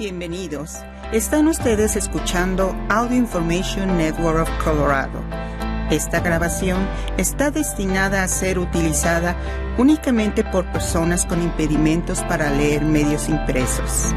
Bienvenidos. Están ustedes escuchando Audio Information Network of Colorado. Esta grabación está destinada a ser utilizada únicamente por personas con impedimentos para leer medios impresos.